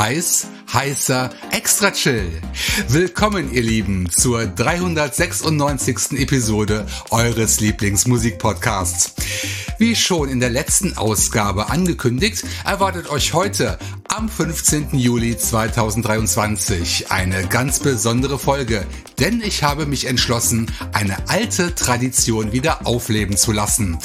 Heiß, heißer, extra chill. Willkommen, ihr Lieben, zur 396. Episode eures Lieblingsmusikpodcasts. Wie schon in der letzten Ausgabe angekündigt, erwartet euch heute am 15. Juli 2023 eine ganz besondere Folge, denn ich habe mich entschlossen, eine alte Tradition wieder aufleben zu lassen.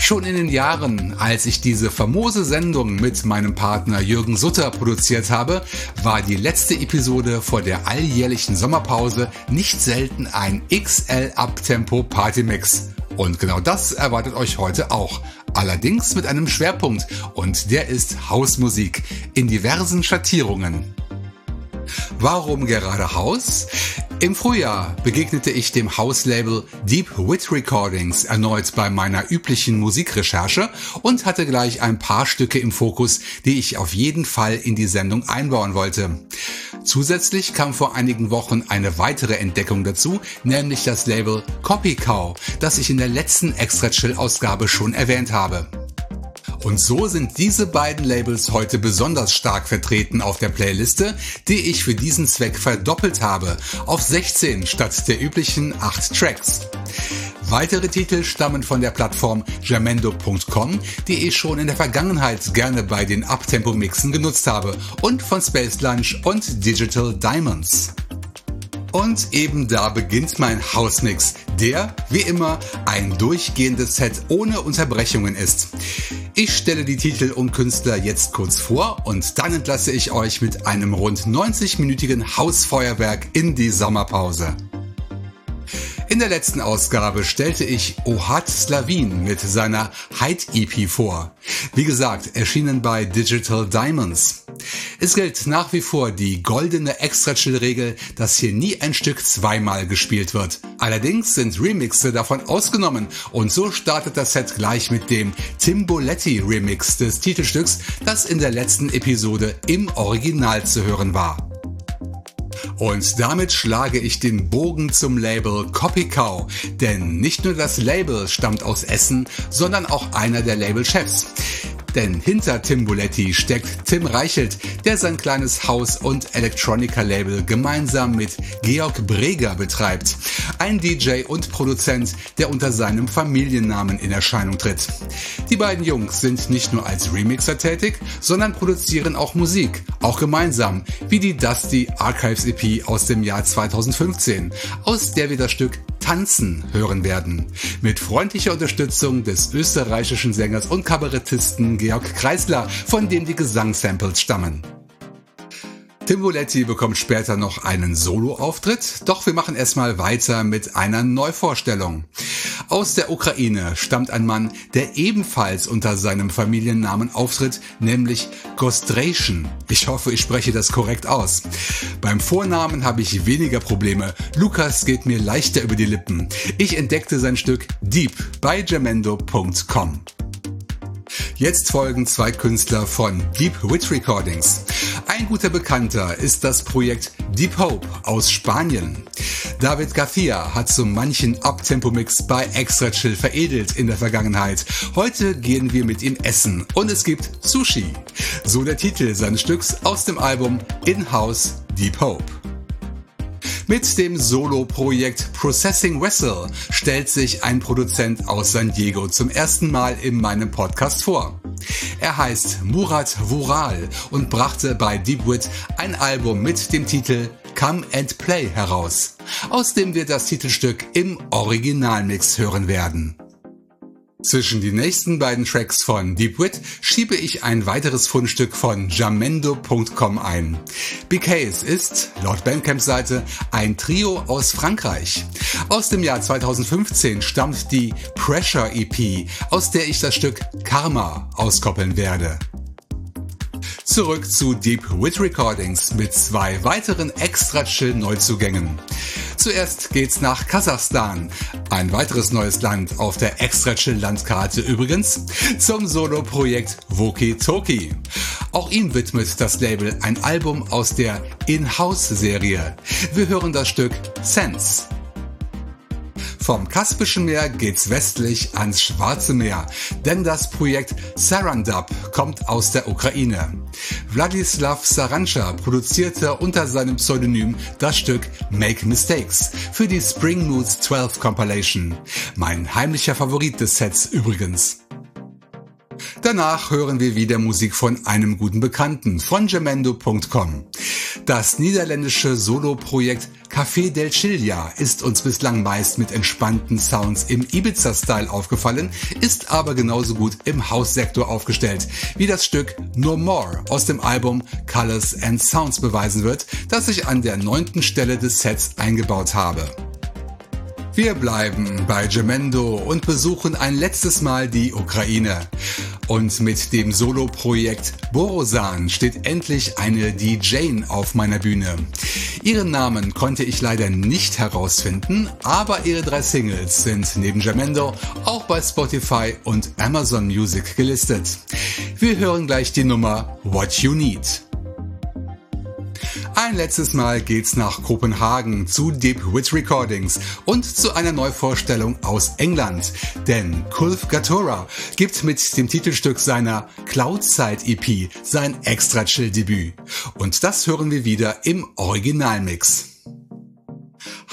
Schon in den Jahren, als ich diese famose Sendung mit meinem Partner Jürgen Sutter produziert habe, war die letzte Episode vor der alljährlichen Sommerpause nicht selten ein XL Uptempo Partymix. Und genau das erwartet euch heute auch. Allerdings mit einem Schwerpunkt und der ist Hausmusik in diversen Schattierungen. Warum gerade Haus? Im Frühjahr begegnete ich dem Hauslabel Deep Wit Recordings erneut bei meiner üblichen Musikrecherche und hatte gleich ein paar Stücke im Fokus, die ich auf jeden Fall in die Sendung einbauen wollte. Zusätzlich kam vor einigen Wochen eine weitere Entdeckung dazu, nämlich das Label Copy Cow, das ich in der letzten Extra Chill Ausgabe schon erwähnt habe. Und so sind diese beiden Labels heute besonders stark vertreten auf der Playliste, die ich für diesen Zweck verdoppelt habe, auf 16 statt der üblichen 8 Tracks. Weitere Titel stammen von der Plattform jamendo.com, die ich schon in der Vergangenheit gerne bei den Uptempo-Mixen genutzt habe, und von Space Lunch und Digital Diamonds. Und eben da beginnt mein Hausmix, der, wie immer, ein durchgehendes Set ohne Unterbrechungen ist. Ich stelle die Titel und Künstler jetzt kurz vor und dann entlasse ich euch mit einem rund 90-minütigen Hausfeuerwerk in die Sommerpause. In der letzten Ausgabe stellte ich Ohad Slavin mit seiner Hyde EP vor. Wie gesagt, erschienen bei Digital Diamonds. Es gilt nach wie vor die goldene Extra-Chill-Regel, dass hier nie ein Stück zweimal gespielt wird. Allerdings sind Remixe davon ausgenommen und so startet das Set gleich mit dem Timboletti Remix des Titelstücks, das in der letzten Episode im Original zu hören war. Und damit schlage ich den Bogen zum Label Copy Cow, denn nicht nur das Label stammt aus Essen, sondern auch einer der Labelchefs. Denn hinter Tim Buletti steckt Tim Reichelt, der sein kleines Haus- und Electronica-Label gemeinsam mit Georg Breger betreibt. Ein DJ und Produzent, der unter seinem Familiennamen in Erscheinung tritt. Die beiden Jungs sind nicht nur als Remixer tätig, sondern produzieren auch Musik, auch gemeinsam, wie die Dusty Archives EP aus dem Jahr 2015, aus der wir das Stück Tanzen hören werden. Mit freundlicher Unterstützung des österreichischen Sängers und Kabarettisten Georg Kreisler, von dem die Gesangsamples stammen. Tim Voletti bekommt später noch einen Solo-Auftritt, doch wir machen erstmal weiter mit einer Neuvorstellung. Aus der Ukraine stammt ein Mann, der ebenfalls unter seinem Familiennamen auftritt, nämlich Gostration. Ich hoffe, ich spreche das korrekt aus. Beim Vornamen habe ich weniger Probleme. Lukas geht mir leichter über die Lippen. Ich entdeckte sein Stück Deep bei jamendo.com. Jetzt folgen zwei Künstler von Deep Wit Recordings. Ein guter Bekannter ist das Projekt Deep Hope aus Spanien. David Garcia hat so manchen Uptempo-Mix bei Extra Chill veredelt in der Vergangenheit. Heute gehen wir mit ihm essen und es gibt Sushi. So der Titel seines Stücks aus dem Album In-House Deep Hope. Mit dem Solo-Projekt Processing Vessel stellt sich ein Produzent aus San Diego zum ersten Mal in meinem Podcast vor. Er heißt Murat Vural und brachte bei Deepwit ein Album mit dem Titel Come and Play heraus, aus dem wir das Titelstück im Originalmix hören werden. Zwischen die nächsten beiden Tracks von Deep Wit schiebe ich ein weiteres Fundstück von jamendo.com ein. BKs ist, laut Bandcamp-Seite, ein Trio aus Frankreich. Aus dem Jahr 2015 stammt die Pressure EP, aus der ich das Stück Karma auskoppeln werde. Zurück zu Deep Wit Recordings mit zwei weiteren extra chill Neuzugängen. Zuerst geht's nach Kasachstan, ein weiteres neues Land auf der extra chill Landkarte übrigens, zum Solo-Projekt Woki Toki. Auch ihm widmet das Label ein Album aus der In-House-Serie. Wir hören das Stück Sense. Vom Kaspischen Meer geht's westlich ans Schwarze Meer, denn das Projekt Sarandab kommt aus der Ukraine. Wladislav Sarancha produzierte unter seinem Pseudonym das Stück Make Mistakes für die Spring Moods 12 Compilation. Mein heimlicher Favorit des Sets übrigens. Danach hören wir wieder Musik von einem guten Bekannten von gemendo.com. Das niederländische Solo-Projekt Café del Chilla ist uns bislang meist mit entspannten Sounds im Ibiza-Style aufgefallen, ist aber genauso gut im Haussektor aufgestellt, wie das Stück No More aus dem Album Colors and Sounds beweisen wird, das ich an der neunten Stelle des Sets eingebaut habe. Wir bleiben bei Gemendo und besuchen ein letztes Mal die Ukraine. Und mit dem Solo-Projekt Borosan steht endlich eine DJ auf meiner Bühne. Ihren Namen konnte ich leider nicht herausfinden, aber ihre drei Singles sind neben Gemendo auch bei Spotify und Amazon Music gelistet. Wir hören gleich die Nummer What You Need. Ein letztes Mal geht's nach Kopenhagen zu Deep Wit Recordings und zu einer Neuvorstellung aus England. Denn Kulf Gatora gibt mit dem Titelstück seiner Cloudside EP sein extra Chill Debüt. Und das hören wir wieder im Originalmix.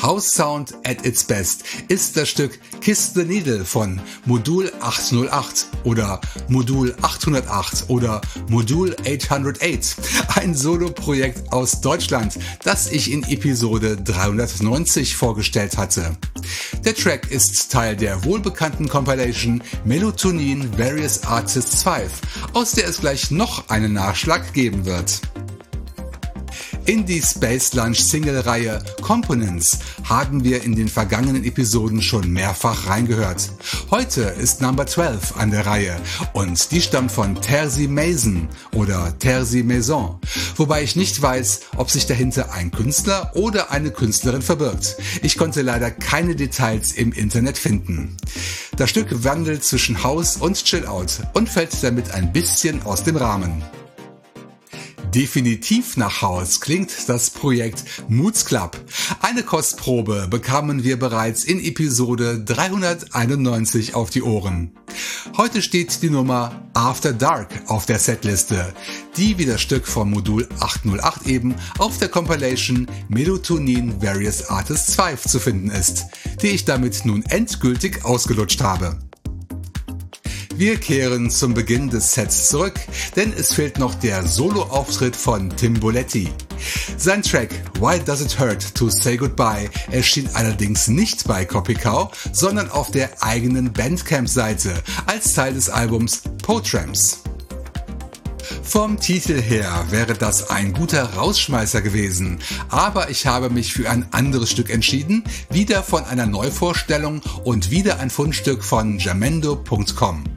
House Sound at its best ist das Stück Kiss the Needle von Modul 808 oder Modul 808 oder Modul 808. Ein Solo-Projekt aus Deutschland, das ich in Episode 390 vorgestellt hatte. Der Track ist Teil der wohlbekannten Compilation Melatonin Various Artists 5, aus der es gleich noch einen Nachschlag geben wird. In die Space Lunch Single-Reihe Components haben wir in den vergangenen Episoden schon mehrfach reingehört. Heute ist Number 12 an der Reihe und die stammt von Terzi Mason oder Terzi Maison, wobei ich nicht weiß, ob sich dahinter ein Künstler oder eine Künstlerin verbirgt. Ich konnte leider keine Details im Internet finden. Das Stück wandelt zwischen House und Chill-Out und fällt damit ein bisschen aus dem Rahmen. Definitiv nach Haus klingt das Projekt Moods Club. Eine Kostprobe bekamen wir bereits in Episode 391 auf die Ohren. Heute steht die Nummer After Dark auf der Setliste, die wie das Stück vom Modul 808 eben auf der Compilation Melatonin Various Artists 5 zu finden ist, die ich damit nun endgültig ausgelutscht habe. Wir kehren zum Beginn des Sets zurück, denn es fehlt noch der Solo-Auftritt von Tim Boletti. Sein Track Why Does It Hurt to Say Goodbye erschien allerdings nicht bei Copy Cow, sondern auf der eigenen Bandcamp-Seite als Teil des Albums Potrams. Vom Titel her wäre das ein guter Rausschmeißer gewesen, aber ich habe mich für ein anderes Stück entschieden, wieder von einer Neuvorstellung und wieder ein Fundstück von jamendo.com.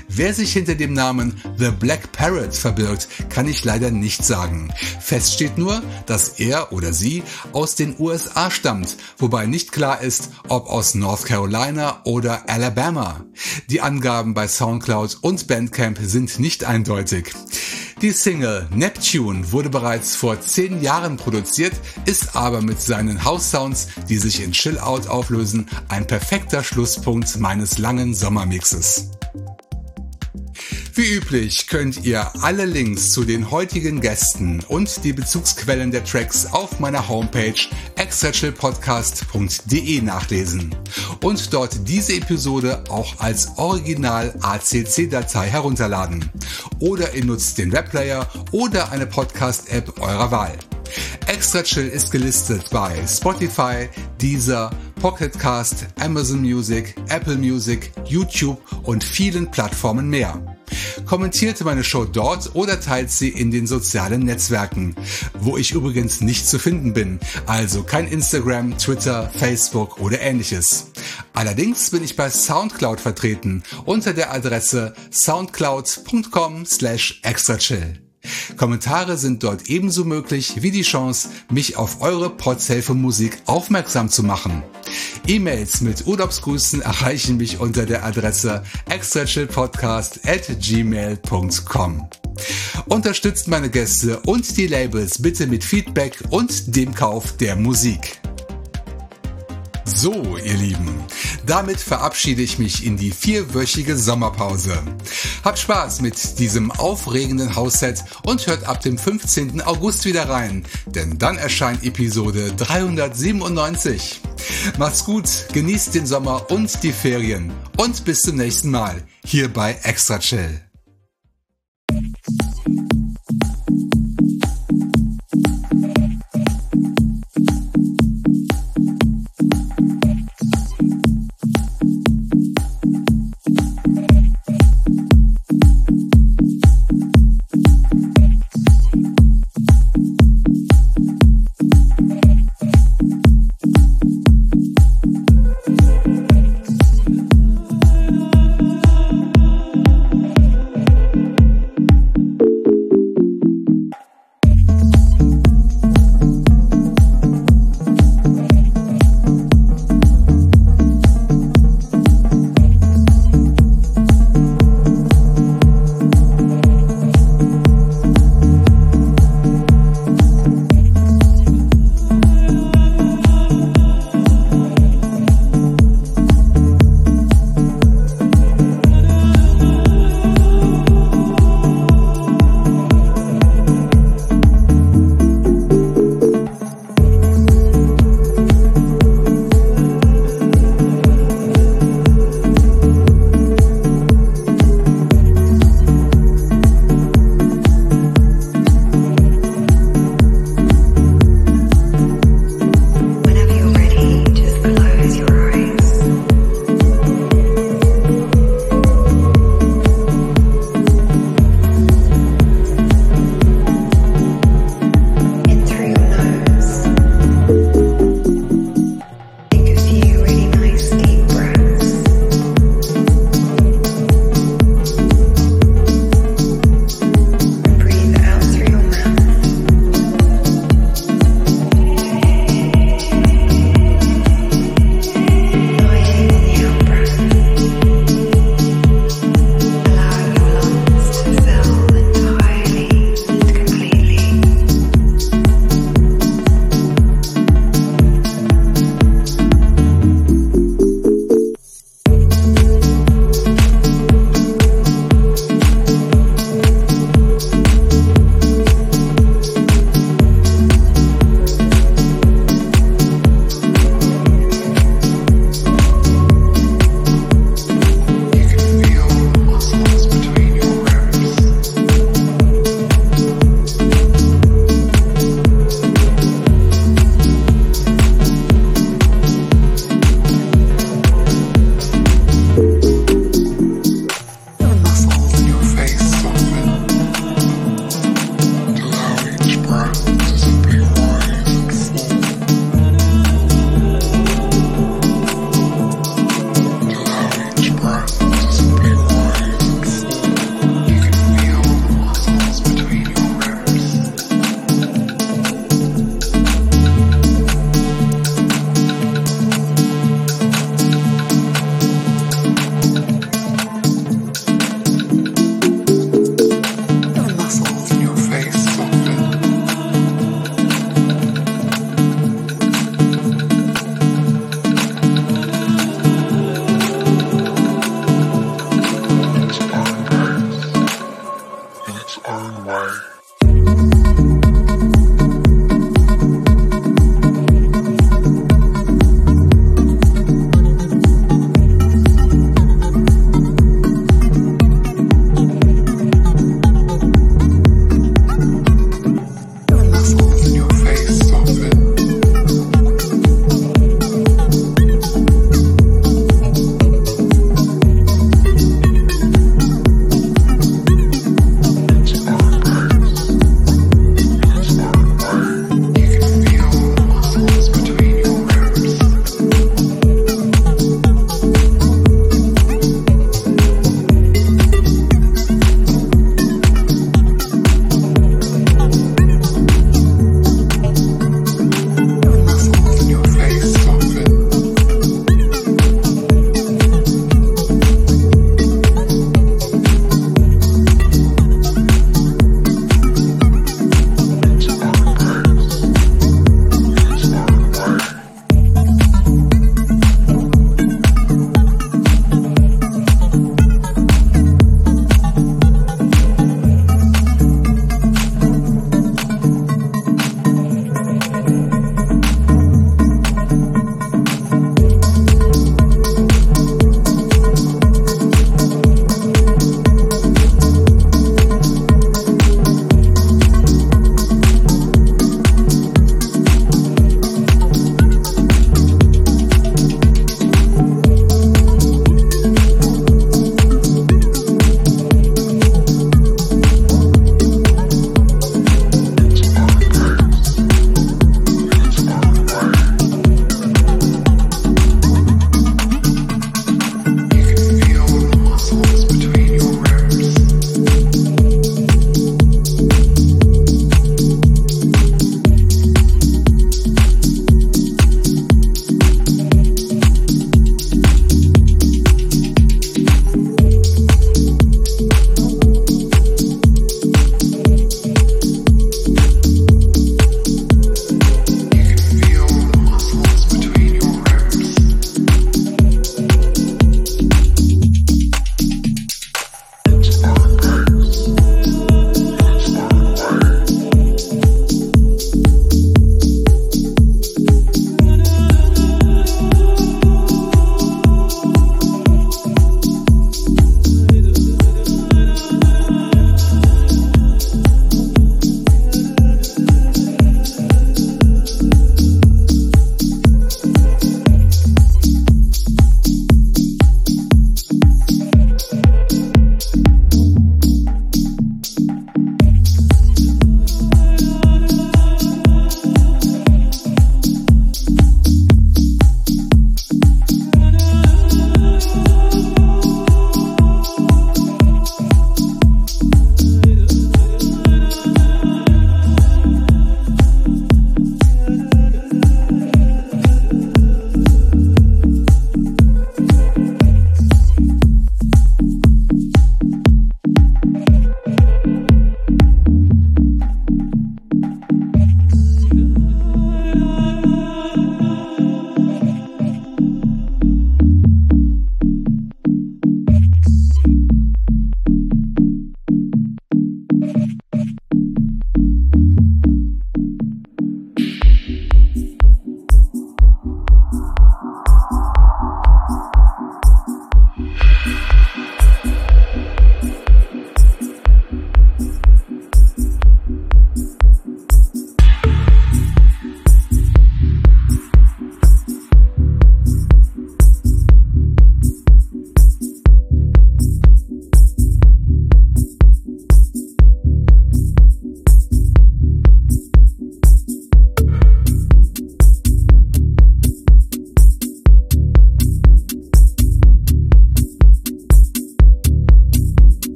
Wer sich hinter dem Namen The Black Parrot verbirgt, kann ich leider nicht sagen. Fest steht nur, dass er oder sie aus den USA stammt, wobei nicht klar ist, ob aus North Carolina oder Alabama. Die Angaben bei Soundcloud und Bandcamp sind nicht eindeutig. Die Single Neptune wurde bereits vor zehn Jahren produziert, ist aber mit seinen House Sounds, die sich in Chill Out auflösen, ein perfekter Schlusspunkt meines langen Sommermixes. Wie üblich könnt ihr alle Links zu den heutigen Gästen und die Bezugsquellen der Tracks auf meiner Homepage extrachillpodcast.de nachlesen und dort diese Episode auch als Original ACC-Datei herunterladen. Oder ihr nutzt den Webplayer oder eine Podcast-App eurer Wahl. Extra Chill ist gelistet bei Spotify, Deezer, Pocketcast, Amazon Music, Apple Music, YouTube und vielen Plattformen mehr. Kommentierte meine Show dort oder teilt sie in den sozialen Netzwerken, wo ich übrigens nicht zu finden bin, also kein Instagram, Twitter, Facebook oder ähnliches. Allerdings bin ich bei Soundcloud vertreten unter der Adresse soundcloud.com slash extrachill. Kommentare sind dort ebenso möglich wie die Chance, mich auf eure Podsafe Musik aufmerksam zu machen. E-Mails mit Urlaubsgrüßen erreichen mich unter der Adresse extrachillpodcast at gmail.com. Unterstützt meine Gäste und die Labels bitte mit Feedback und dem Kauf der Musik. So, ihr Lieben, damit verabschiede ich mich in die vierwöchige Sommerpause. Habt Spaß mit diesem aufregenden Hausset und hört ab dem 15. August wieder rein, denn dann erscheint Episode 397. Macht's gut, genießt den Sommer und die Ferien und bis zum nächsten Mal hier bei Extra Chill.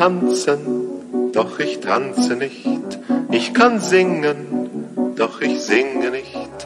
Tanzen, doch ich tanze nicht. Ich kann singen, doch ich singe nicht.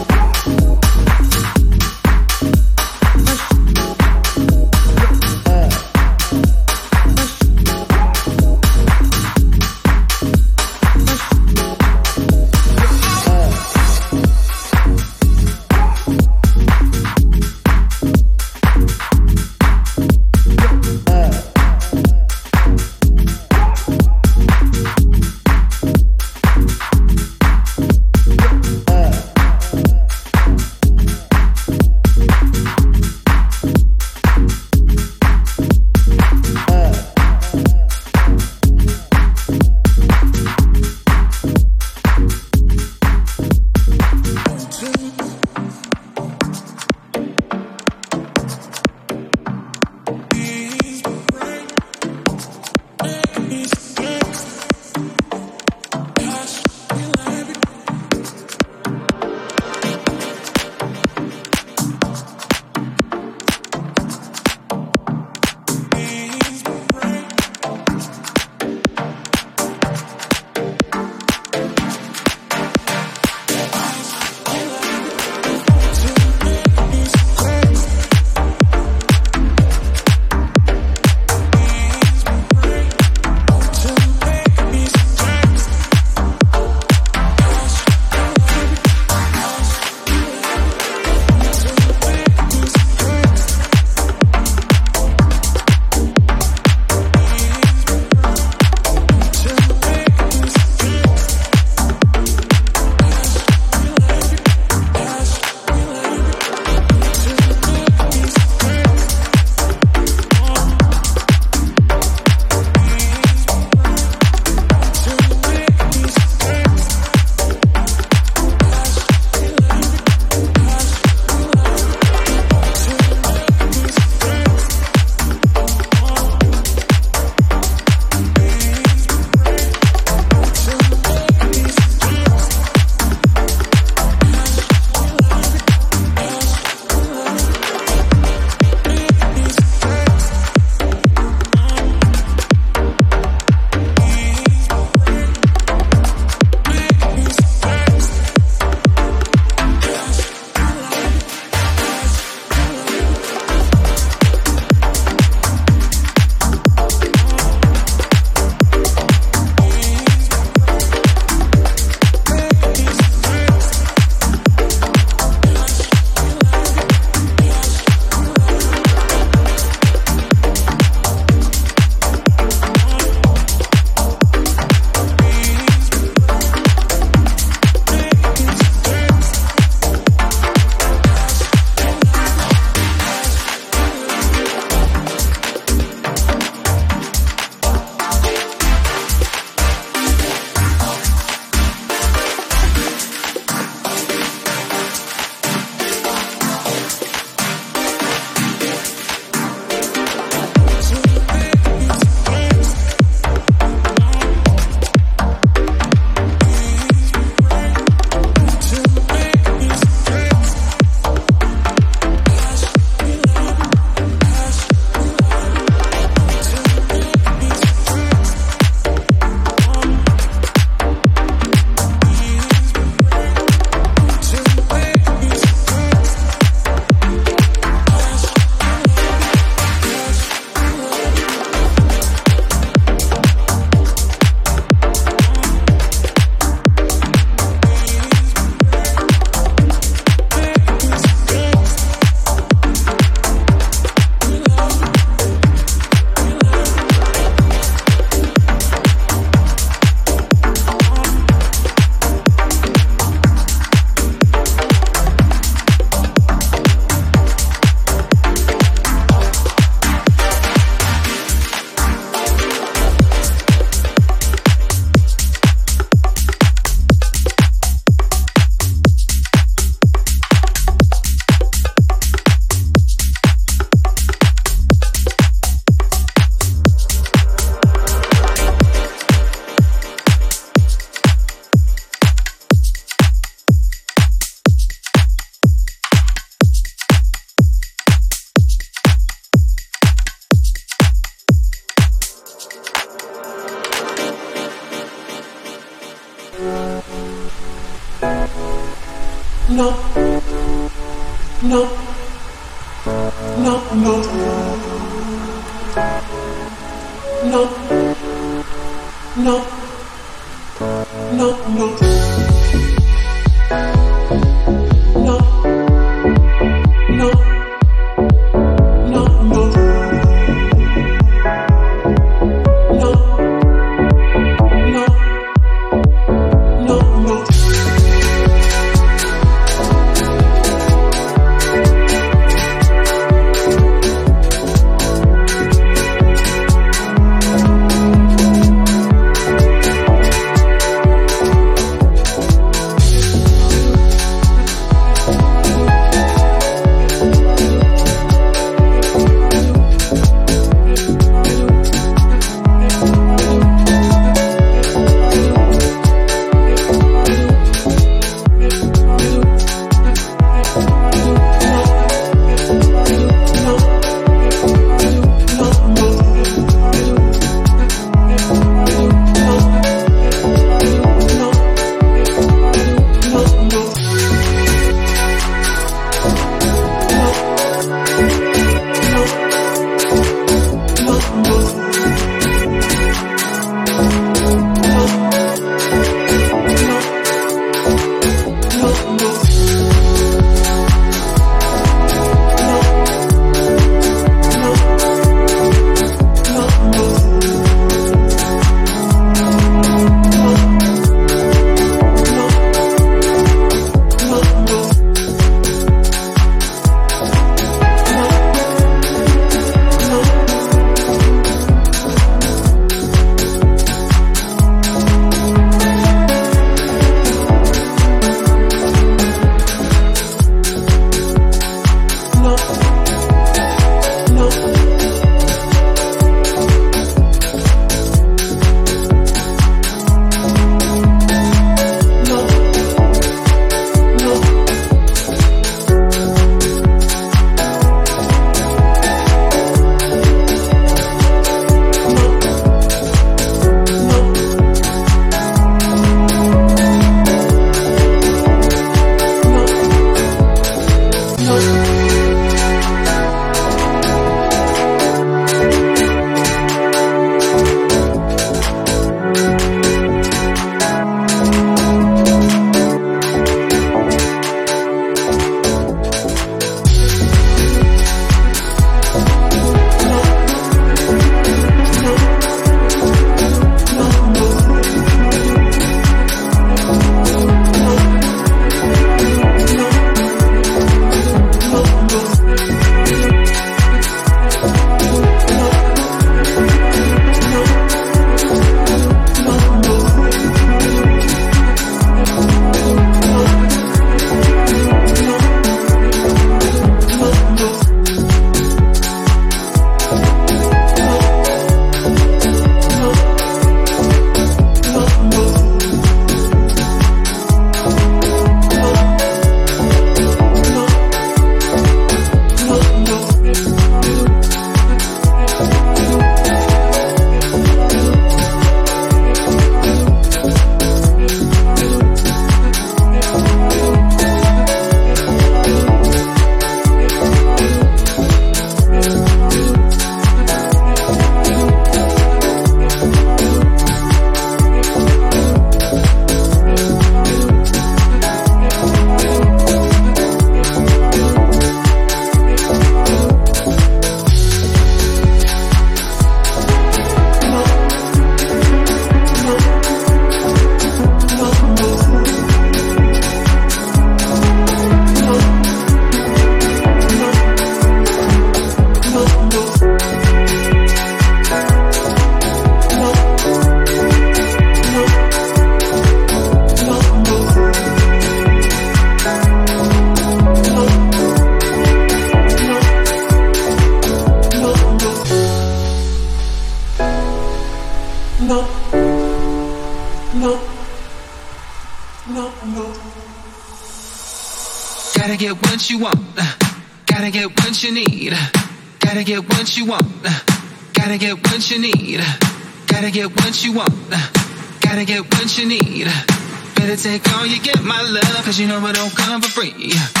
Cause you know it don't come for free.